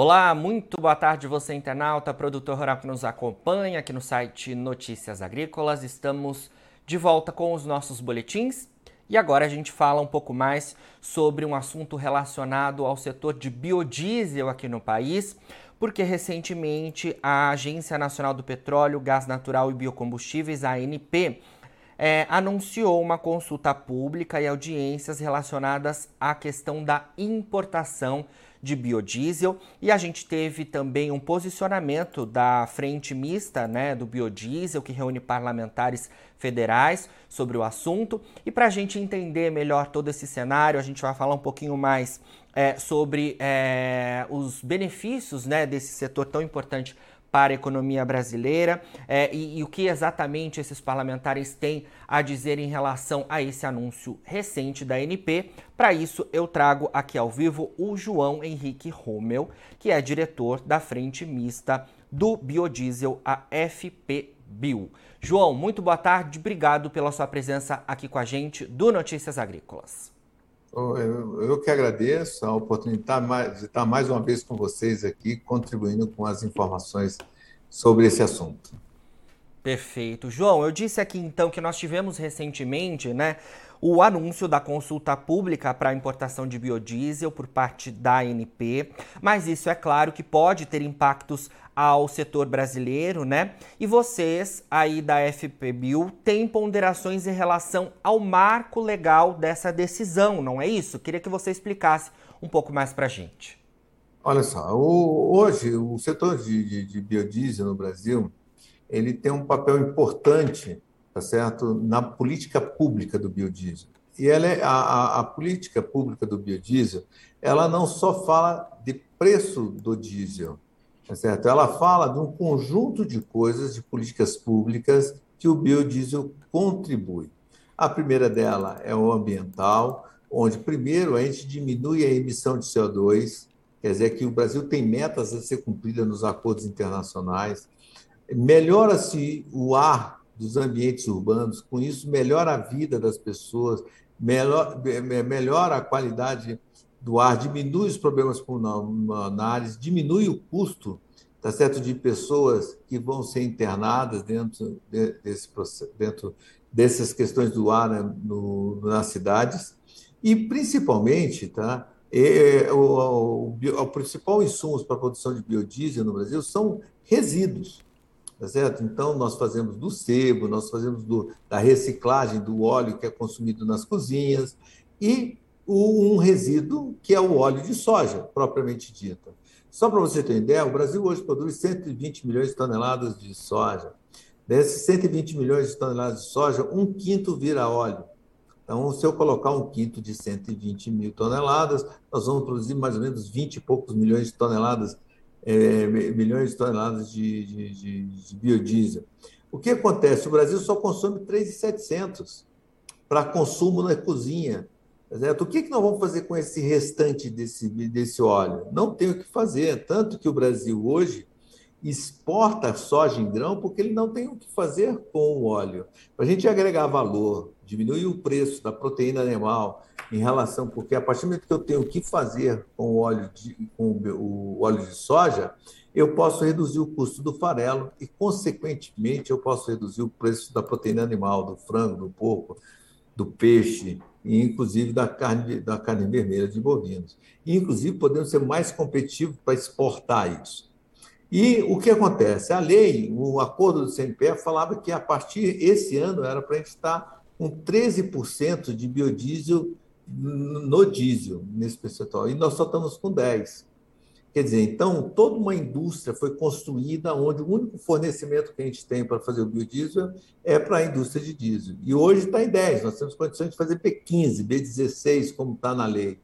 Olá, muito boa tarde você internauta, produtor rural que nos acompanha aqui no site Notícias Agrícolas. Estamos de volta com os nossos boletins e agora a gente fala um pouco mais sobre um assunto relacionado ao setor de biodiesel aqui no país, porque recentemente a Agência Nacional do Petróleo, Gás Natural e Biocombustíveis, ANP, é, anunciou uma consulta pública e audiências relacionadas à questão da importação de biodiesel e a gente teve também um posicionamento da frente mista né, do biodiesel, que reúne parlamentares federais sobre o assunto. E para a gente entender melhor todo esse cenário, a gente vai falar um pouquinho mais é, sobre é, os benefícios né, desse setor tão importante para a economia brasileira é, e, e, o que exatamente esses parlamentares têm a dizer em relação a esse anúncio recente da NP. Para isso, eu trago aqui ao vivo o João Henrique Rommel, que é diretor da Frente Mista do Biodiesel, a FP Bio. João, muito boa tarde, obrigado pela sua presença aqui com a gente do Notícias Agrícolas. Eu que agradeço a oportunidade de estar mais uma vez com vocês aqui, contribuindo com as informações sobre esse assunto. Perfeito. João, eu disse aqui então que nós tivemos recentemente, né, o anúncio da consulta pública para a importação de biodiesel por parte da ANP, mas isso é claro que pode ter impactos ao setor brasileiro, né? E vocês aí da FPBio têm ponderações em relação ao marco legal dessa decisão, não é isso? Queria que você explicasse um pouco mais para a gente. Olha só, o, hoje o setor de, de, de biodiesel no Brasil ele tem um papel importante tá certo? na política pública do biodiesel. E ela é, a, a, política pública do biodiesel, ela não só fala de preço do diesel, tá certo? ela fala de um conjunto de coisas, de políticas públicas que o biodiesel contribui. A primeira dela é o ambiental, onde primeiro a gente diminui a emissão de CO2, quer dizer que o Brasil tem metas a ser cumpridas nos acordos internacionais, melhora-se o ar dos ambientes urbanos, com isso melhora a vida das pessoas, melhor, melhora a qualidade do ar, diminui os problemas pulmonares, diminui o custo tá certo de pessoas que vão ser internadas dentro desse dentro dessas questões do ar né, no, nas cidades. E principalmente tá é, o, o, o principal insumo para a produção de biodiesel no Brasil são resíduos tá certo? Então, nós fazemos do sebo, nós fazemos do, da reciclagem do óleo que é consumido nas cozinhas e o, um resíduo que é o óleo de soja, propriamente dito. Só para você ter ideia, o Brasil hoje produz 120 milhões de toneladas de soja. Desses 120 milhões de toneladas de soja, um quinto vira óleo. Então, se eu colocar um quinto de 120 mil toneladas, nós vamos produzir mais ou menos 20 e poucos milhões de toneladas é, milhões de toneladas de, de, de, de, biodiesel. O que acontece? O Brasil só consome 3,700 para consumo na cozinha. Certo? O que, que nós vamos fazer com esse restante desse, desse óleo? Não tem o que fazer. Tanto que o Brasil hoje exporta soja em grão porque ele não tem o que fazer com o óleo. Para a gente agregar valor, diminuir o preço da proteína animal, em relação, porque a partir do momento que eu tenho que fazer com o óleo de, com o óleo de soja, eu posso reduzir o custo do farelo e, consequentemente, eu posso reduzir o preço da proteína animal, do frango, do porco, do peixe, e inclusive da carne, da carne vermelha de bovinos. E, inclusive, podemos ser mais competitivos para exportar isso. E o que acontece? A lei, o acordo do CNPE falava que a partir esse ano era para a gente estar com 13% de biodiesel no diesel, nesse percentual, e nós só estamos com 10. Quer dizer, então, toda uma indústria foi construída onde o único fornecimento que a gente tem para fazer o biodiesel é para a indústria de diesel. E hoje está em 10, nós temos condições de fazer B15, B16, como está na lei.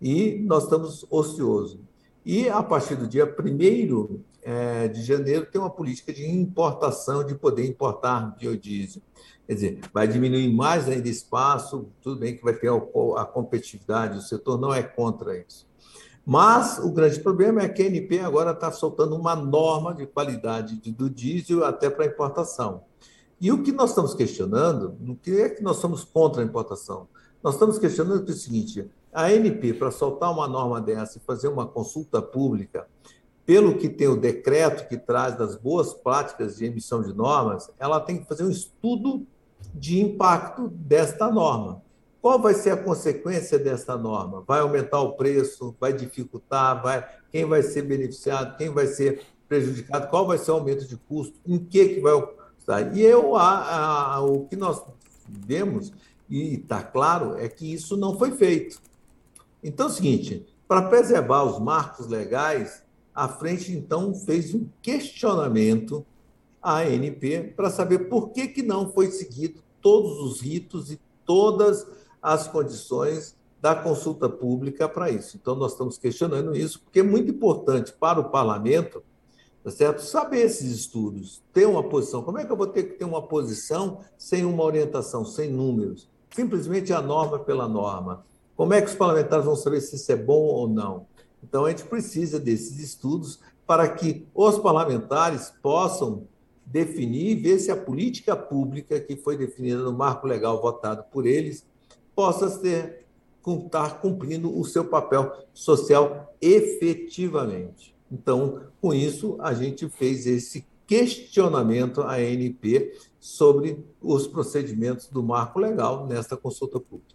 E nós estamos ociosos. E a partir do dia 1 é, de janeiro, tem uma política de importação, de poder importar biodiesel. Quer dizer, vai diminuir mais ainda espaço, tudo bem que vai ter a competitividade, o setor não é contra isso. Mas o grande problema é que a ANP agora está soltando uma norma de qualidade do diesel até para importação. E o que nós estamos questionando, o que é que nós somos contra a importação? Nós estamos questionando o seguinte: A ANP, para soltar uma norma dessa e fazer uma consulta pública, pelo que tem o decreto que traz das boas práticas de emissão de normas, ela tem que fazer um estudo de impacto desta norma. Qual vai ser a consequência desta norma? Vai aumentar o preço? Vai dificultar? Vai... Quem vai ser beneficiado? Quem vai ser prejudicado? Qual vai ser o aumento de custo? Em que, que vai estar? E eu, a, a, o que nós vemos, e está claro, é que isso não foi feito. Então é o seguinte: para preservar os marcos legais, a frente então fez um questionamento à ANP para saber por que, que não foi seguido todos os ritos e todas as condições da consulta pública para isso. Então, nós estamos questionando isso, porque é muito importante para o parlamento tá certo? saber esses estudos, ter uma posição. Como é que eu vou ter que ter uma posição sem uma orientação, sem números? Simplesmente a norma pela norma. Como é que os parlamentares vão saber se isso é bom ou não? Então, a gente precisa desses estudos para que os parlamentares possam definir e ver se a política pública que foi definida no marco legal votado por eles possa ter, estar cumprindo o seu papel social efetivamente. Então, com isso, a gente fez esse questionamento à ANP sobre os procedimentos do marco legal nesta consulta pública.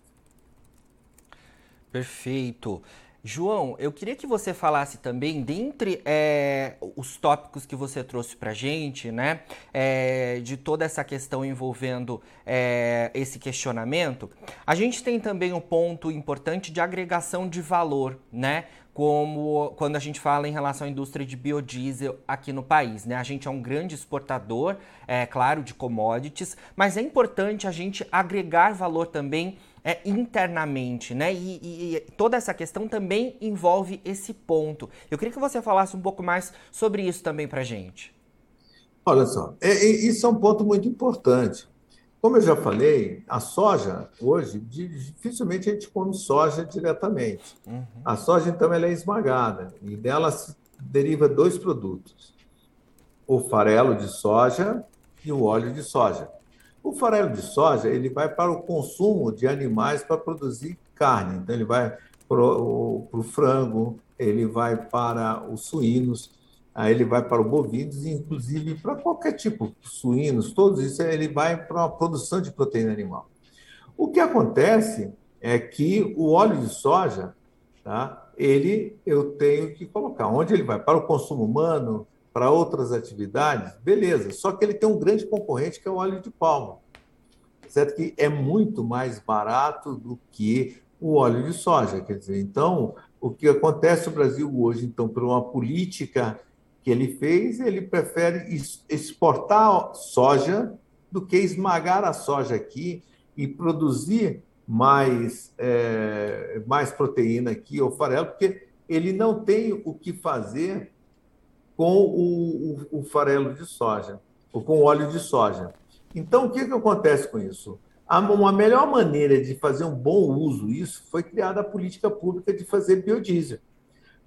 Perfeito. João, eu queria que você falasse também, dentre é, os tópicos que você trouxe para gente, né, é, de toda essa questão envolvendo é, esse questionamento, a gente tem também um ponto importante de agregação de valor, né, como quando a gente fala em relação à indústria de biodiesel aqui no país, né? A gente é um grande exportador, é claro, de commodities, mas é importante a gente agregar valor também é, internamente, né? E, e, e, toda essa questão também envolve esse ponto. Eu queria que você falasse um pouco mais sobre isso também para gente. Olha só, é, é, isso é um ponto muito importante. Como eu já falei, a soja, hoje, dificilmente a gente come soja diretamente. Uhum. A soja, então, ela é esmagada e dela se deriva dois produtos: o farelo de soja e o óleo de soja. O farelo de soja ele vai para o consumo de animais para produzir carne. Então, ele vai para o frango, ele vai para os suínos, aí ele vai para o bovinos, inclusive para qualquer tipo de suínos, todos isso, ele vai para a produção de proteína animal. O que acontece é que o óleo de soja, tá, ele eu tenho que colocar. Onde ele vai? Para o consumo humano, para outras atividades, beleza. Só que ele tem um grande concorrente que é o óleo de palma, certo? Que é muito mais barato do que o óleo de soja, quer dizer. Então, o que acontece no Brasil hoje, então, por uma política que ele fez, ele prefere exportar soja do que esmagar a soja aqui e produzir mais, é, mais proteína aqui, ou farelo, porque ele não tem o que fazer com o, o, o farelo de soja, ou com óleo de soja. Então, o que, que acontece com isso? Uma melhor maneira de fazer um bom uso disso foi criada a política pública de fazer biodiesel.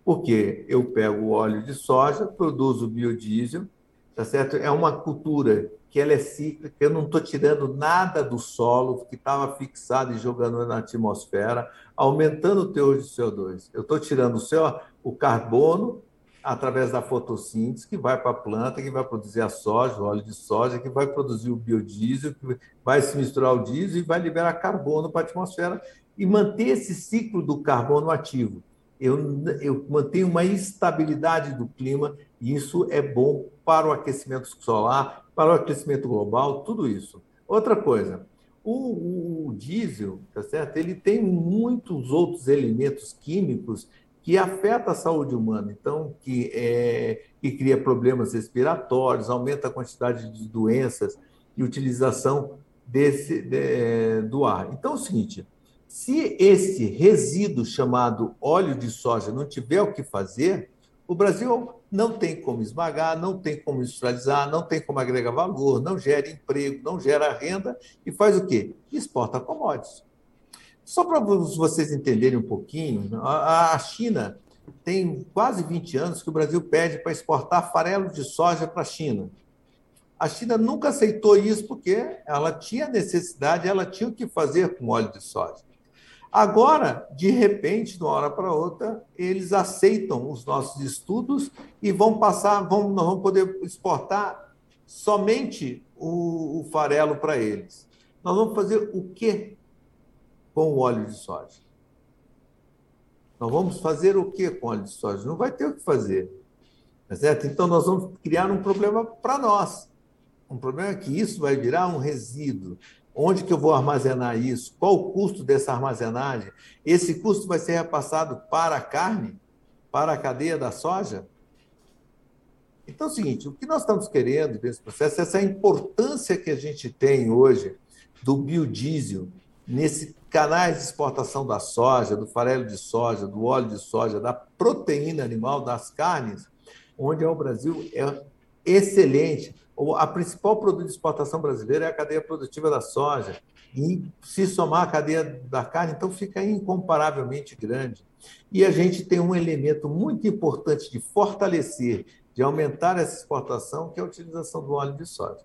Porque eu pego o óleo de soja, produzo biodiesel, tá certo? É uma cultura que ela é cíclica, eu não estou tirando nada do solo que estava fixado e jogando na atmosfera, aumentando o teor de CO2. Eu estou tirando o, seu, o carbono através da fotossíntese, que vai para a planta, que vai produzir a soja, o óleo de soja, que vai produzir o biodiesel, que vai se misturar o diesel e vai liberar carbono para a atmosfera e manter esse ciclo do carbono ativo. Eu, eu mantenho uma estabilidade do clima e isso é bom para o aquecimento solar, para o aquecimento global, tudo isso. Outra coisa, o, o, diesel, tá certo? Ele tem muitos outros elementos químicos que afeta a saúde humana, então, que, é, que cria problemas respiratórios, aumenta a quantidade de doenças e utilização desse, de, do ar. Então, é o seguinte: se esse resíduo chamado óleo de soja não tiver o que fazer, o Brasil não tem como esmagar, não tem como industrializar, não tem como agregar valor, não gera emprego, não gera renda e faz o quê? Exporta commodities. Só para vocês entenderem um pouquinho, a China tem quase 20 anos que o Brasil pede para exportar farelo de soja para a China. A China nunca aceitou isso porque ela tinha necessidade, ela tinha o que fazer com óleo de soja. Agora, de repente, de uma hora para outra, eles aceitam os nossos estudos e vão passar, vão, nós vamos poder exportar somente o, o farelo para eles. Nós vamos fazer o quê com o óleo de soja? Nós vamos fazer o quê com óleo de soja? Não vai ter o que fazer. Tá certo? Então, nós vamos criar um problema para nós. Um problema é que isso vai virar um resíduo. Onde que eu vou armazenar isso? Qual o custo dessa armazenagem? Esse custo vai ser repassado para a carne? Para a cadeia da soja? Então é o seguinte, o que nós estamos querendo nesse processo é essa importância que a gente tem hoje do biodiesel nesse canais de exportação da soja, do farelo de soja, do óleo de soja, da proteína animal, das carnes, onde o Brasil é excelente a principal produto de exportação brasileira é a cadeia produtiva da soja. E se somar a cadeia da carne, então fica incomparavelmente grande. E a gente tem um elemento muito importante de fortalecer, de aumentar essa exportação, que é a utilização do óleo de soja.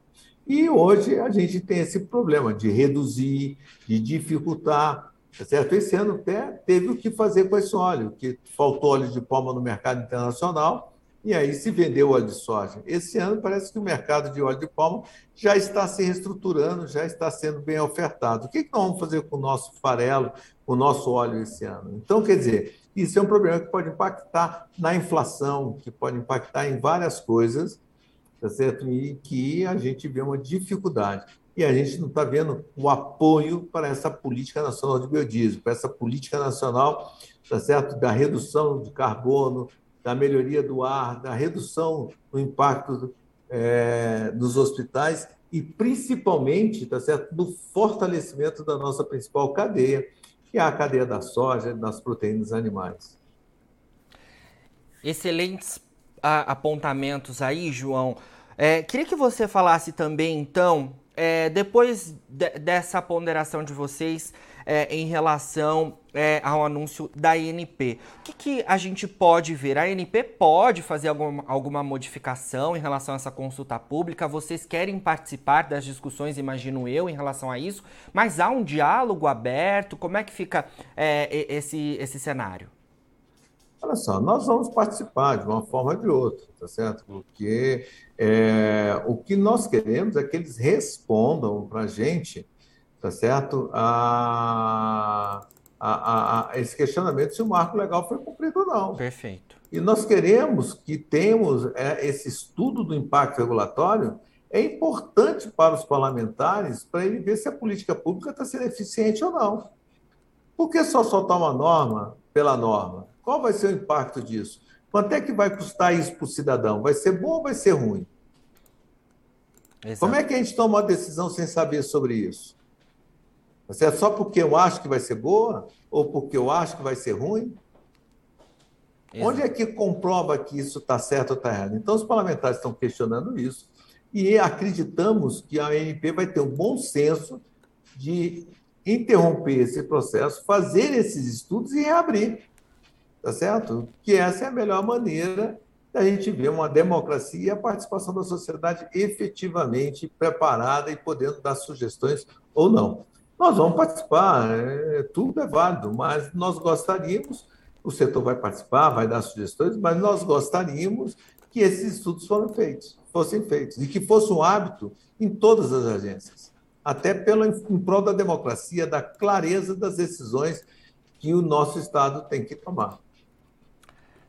E hoje a gente tem esse problema de reduzir, de dificultar. Tá certo? Esse ano até teve o que fazer com esse óleo, que faltou óleo de palma no mercado internacional, e aí se vendeu óleo de soja. Esse ano parece que o mercado de óleo de palma já está se reestruturando, já está sendo bem ofertado. O que, nós vamos fazer com o nosso farelo, com o nosso óleo esse ano? Então, quer dizer, isso é um problema que pode impactar na inflação, que pode impactar em várias coisas, tá certo? E que a gente vê uma dificuldade. E a gente não está vendo o apoio para essa política nacional de biodiesel, para essa política nacional tá certo? da redução de carbono, da melhoria do ar, da redução do impacto é, nos hospitais e principalmente tá certo, do fortalecimento da nossa principal cadeia, que é a cadeia da soja, das proteínas animais. Excelentes apontamentos aí, João. É, queria que você falasse também, então, é, depois de, dessa ponderação de vocês, é, em relação é, ao anúncio da INP. O que, que, a gente pode ver? A INP pode fazer alguma, alguma modificação em relação a essa consulta pública? Vocês querem participar das discussões, imagino eu, em relação a isso? Mas há um diálogo aberto? Como é que fica é, esse, esse cenário? Olha só, nós vamos participar de uma forma ou de outra, tá certo? Porque é, o que nós queremos é que eles respondam para a gente tá certo? A, a, a, esse questionamento se o marco legal foi cumprido ou não. Perfeito. E nós queremos que temos é, esse estudo do impacto regulatório é importante para os parlamentares para ele ver se a política pública está sendo eficiente ou não. Por que só soltar uma norma pela norma? Qual vai ser o impacto disso? Quanto é que vai custar isso para o cidadão? Vai ser bom ou vai ser ruim? Exato. Como é que a gente toma uma decisão sem saber sobre isso? Você é só porque eu acho que vai ser boa ou porque eu acho que vai ser ruim? Exato. Onde é que comprova que isso está certo ou está errado? Então, os parlamentares estão questionando isso e acreditamos que a ANP vai ter um bom senso de interromper esse processo, fazer esses estudos e reabrir. Tá certo? Que essa é a melhor maneira da gente ver uma democracia e a participação da sociedade efetivamente preparada e podendo dar sugestões ou não. Nós vamos participar, é, tudo é válido, mas nós gostaríamos, o setor vai participar, vai dar sugestões, mas nós gostaríamos que esses estudos foram feitos, fossem feitos, e que fosse um hábito em todas as agências, até pelo, em prol da democracia, da clareza das decisões que o nosso Estado tem que tomar.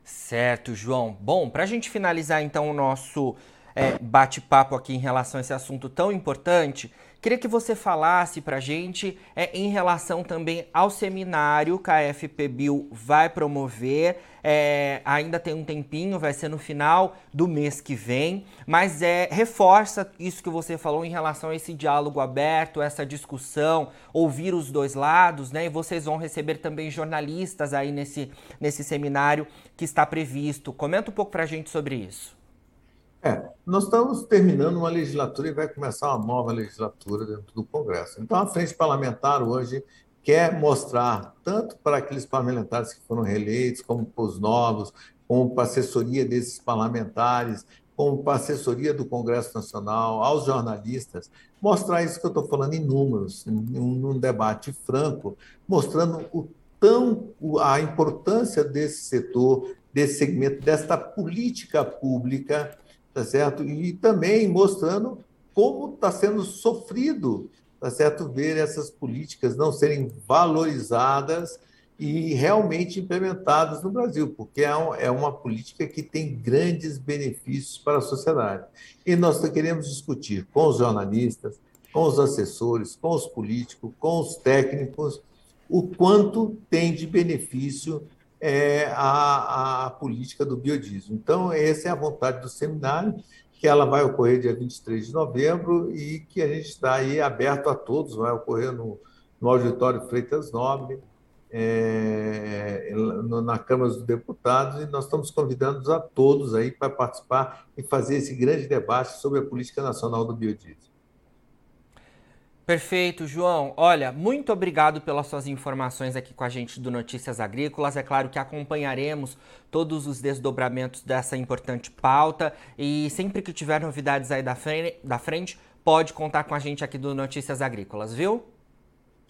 Certo, João. Bom, para a gente finalizar então o nosso é, bate-papo aqui em relação a esse assunto tão importante, Queria que você falasse para a gente é, em relação também ao seminário que a FPBio vai promover. É, ainda tem um tempinho, vai ser no final do mês que vem, mas é, reforça isso que você falou em relação a esse diálogo aberto, essa discussão, ouvir os dois lados, né? E vocês vão receber também jornalistas aí nesse, nesse seminário que está previsto. Comenta um pouco para a gente sobre isso. É, nós estamos terminando uma legislatura e vai começar uma nova legislatura dentro do Congresso. Então, a frente parlamentar hoje quer mostrar, tanto para aqueles parlamentares que foram reeleitos, como para os novos, como para a assessoria desses parlamentares, como para a assessoria do Congresso Nacional, aos jornalistas, mostrar isso que eu estou falando em números, num debate franco, mostrando o tão a importância desse setor, desse segmento, desta política pública, tá certo? E também mostrando como está sendo sofrido, tá certo? Ver essas políticas não serem valorizadas e realmente implementadas no Brasil, porque é, é uma política que tem grandes benefícios para a sociedade. E nós queremos discutir com os jornalistas, com os assessores, com os políticos, com os técnicos, o quanto tem de benefício é, a, a política do biodiesel. Então, essa é a vontade do seminário, que ela vai ocorrer dia 23 de novembro e que a gente está aí aberto a todos, vai ocorrer no, no auditório Freitas Nobre, é, na Câmara dos Deputados e nós estamos convidando a todos aí para participar e fazer esse grande debate sobre a política nacional do biodiesel. Perfeito, João. Olha, muito obrigado pelas suas informações aqui com a gente do Notícias Agrícolas. É claro que acompanharemos todos os desdobramentos dessa importante pauta e sempre que tiver novidades aí da frente, da frente pode contar com a gente aqui do Notícias Agrícolas, viu?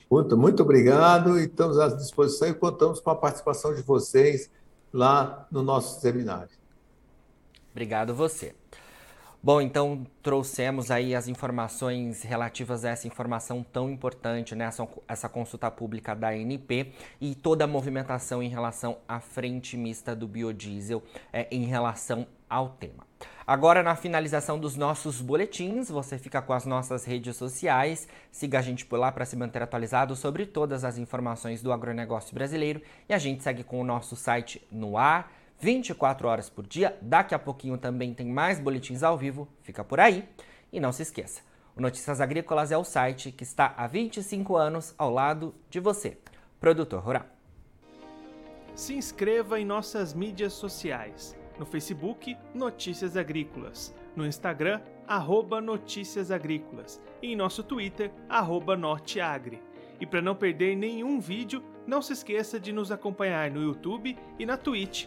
Muito, muito obrigado e estamos à disposição e contamos com a participação de vocês lá no nosso seminário. Obrigado você. Bom, então trouxemos aí as informações relativas a essa informação tão importante, né? essa, essa consulta pública da ANP e toda a movimentação em relação à frente mista do biodiesel é, em relação ao tema. Agora, na finalização dos nossos boletins, você fica com as nossas redes sociais. Siga a gente por lá para se manter atualizado sobre todas as informações do agronegócio brasileiro. E a gente segue com o nosso site no ar, 24 horas por dia. Daqui a pouquinho também tem mais boletins ao vivo. Fica por aí. E não se esqueça, o Notícias Agrícolas é o site que está há 25 anos ao lado de você, produtor rural. Se inscreva em nossas mídias sociais no Facebook, Notícias Agrícolas. No Instagram, arroba Notícias Agrícolas. E em nosso Twitter, arroba Norteagri. E para não perder nenhum vídeo, não se esqueça de nos acompanhar no YouTube e na Twitch,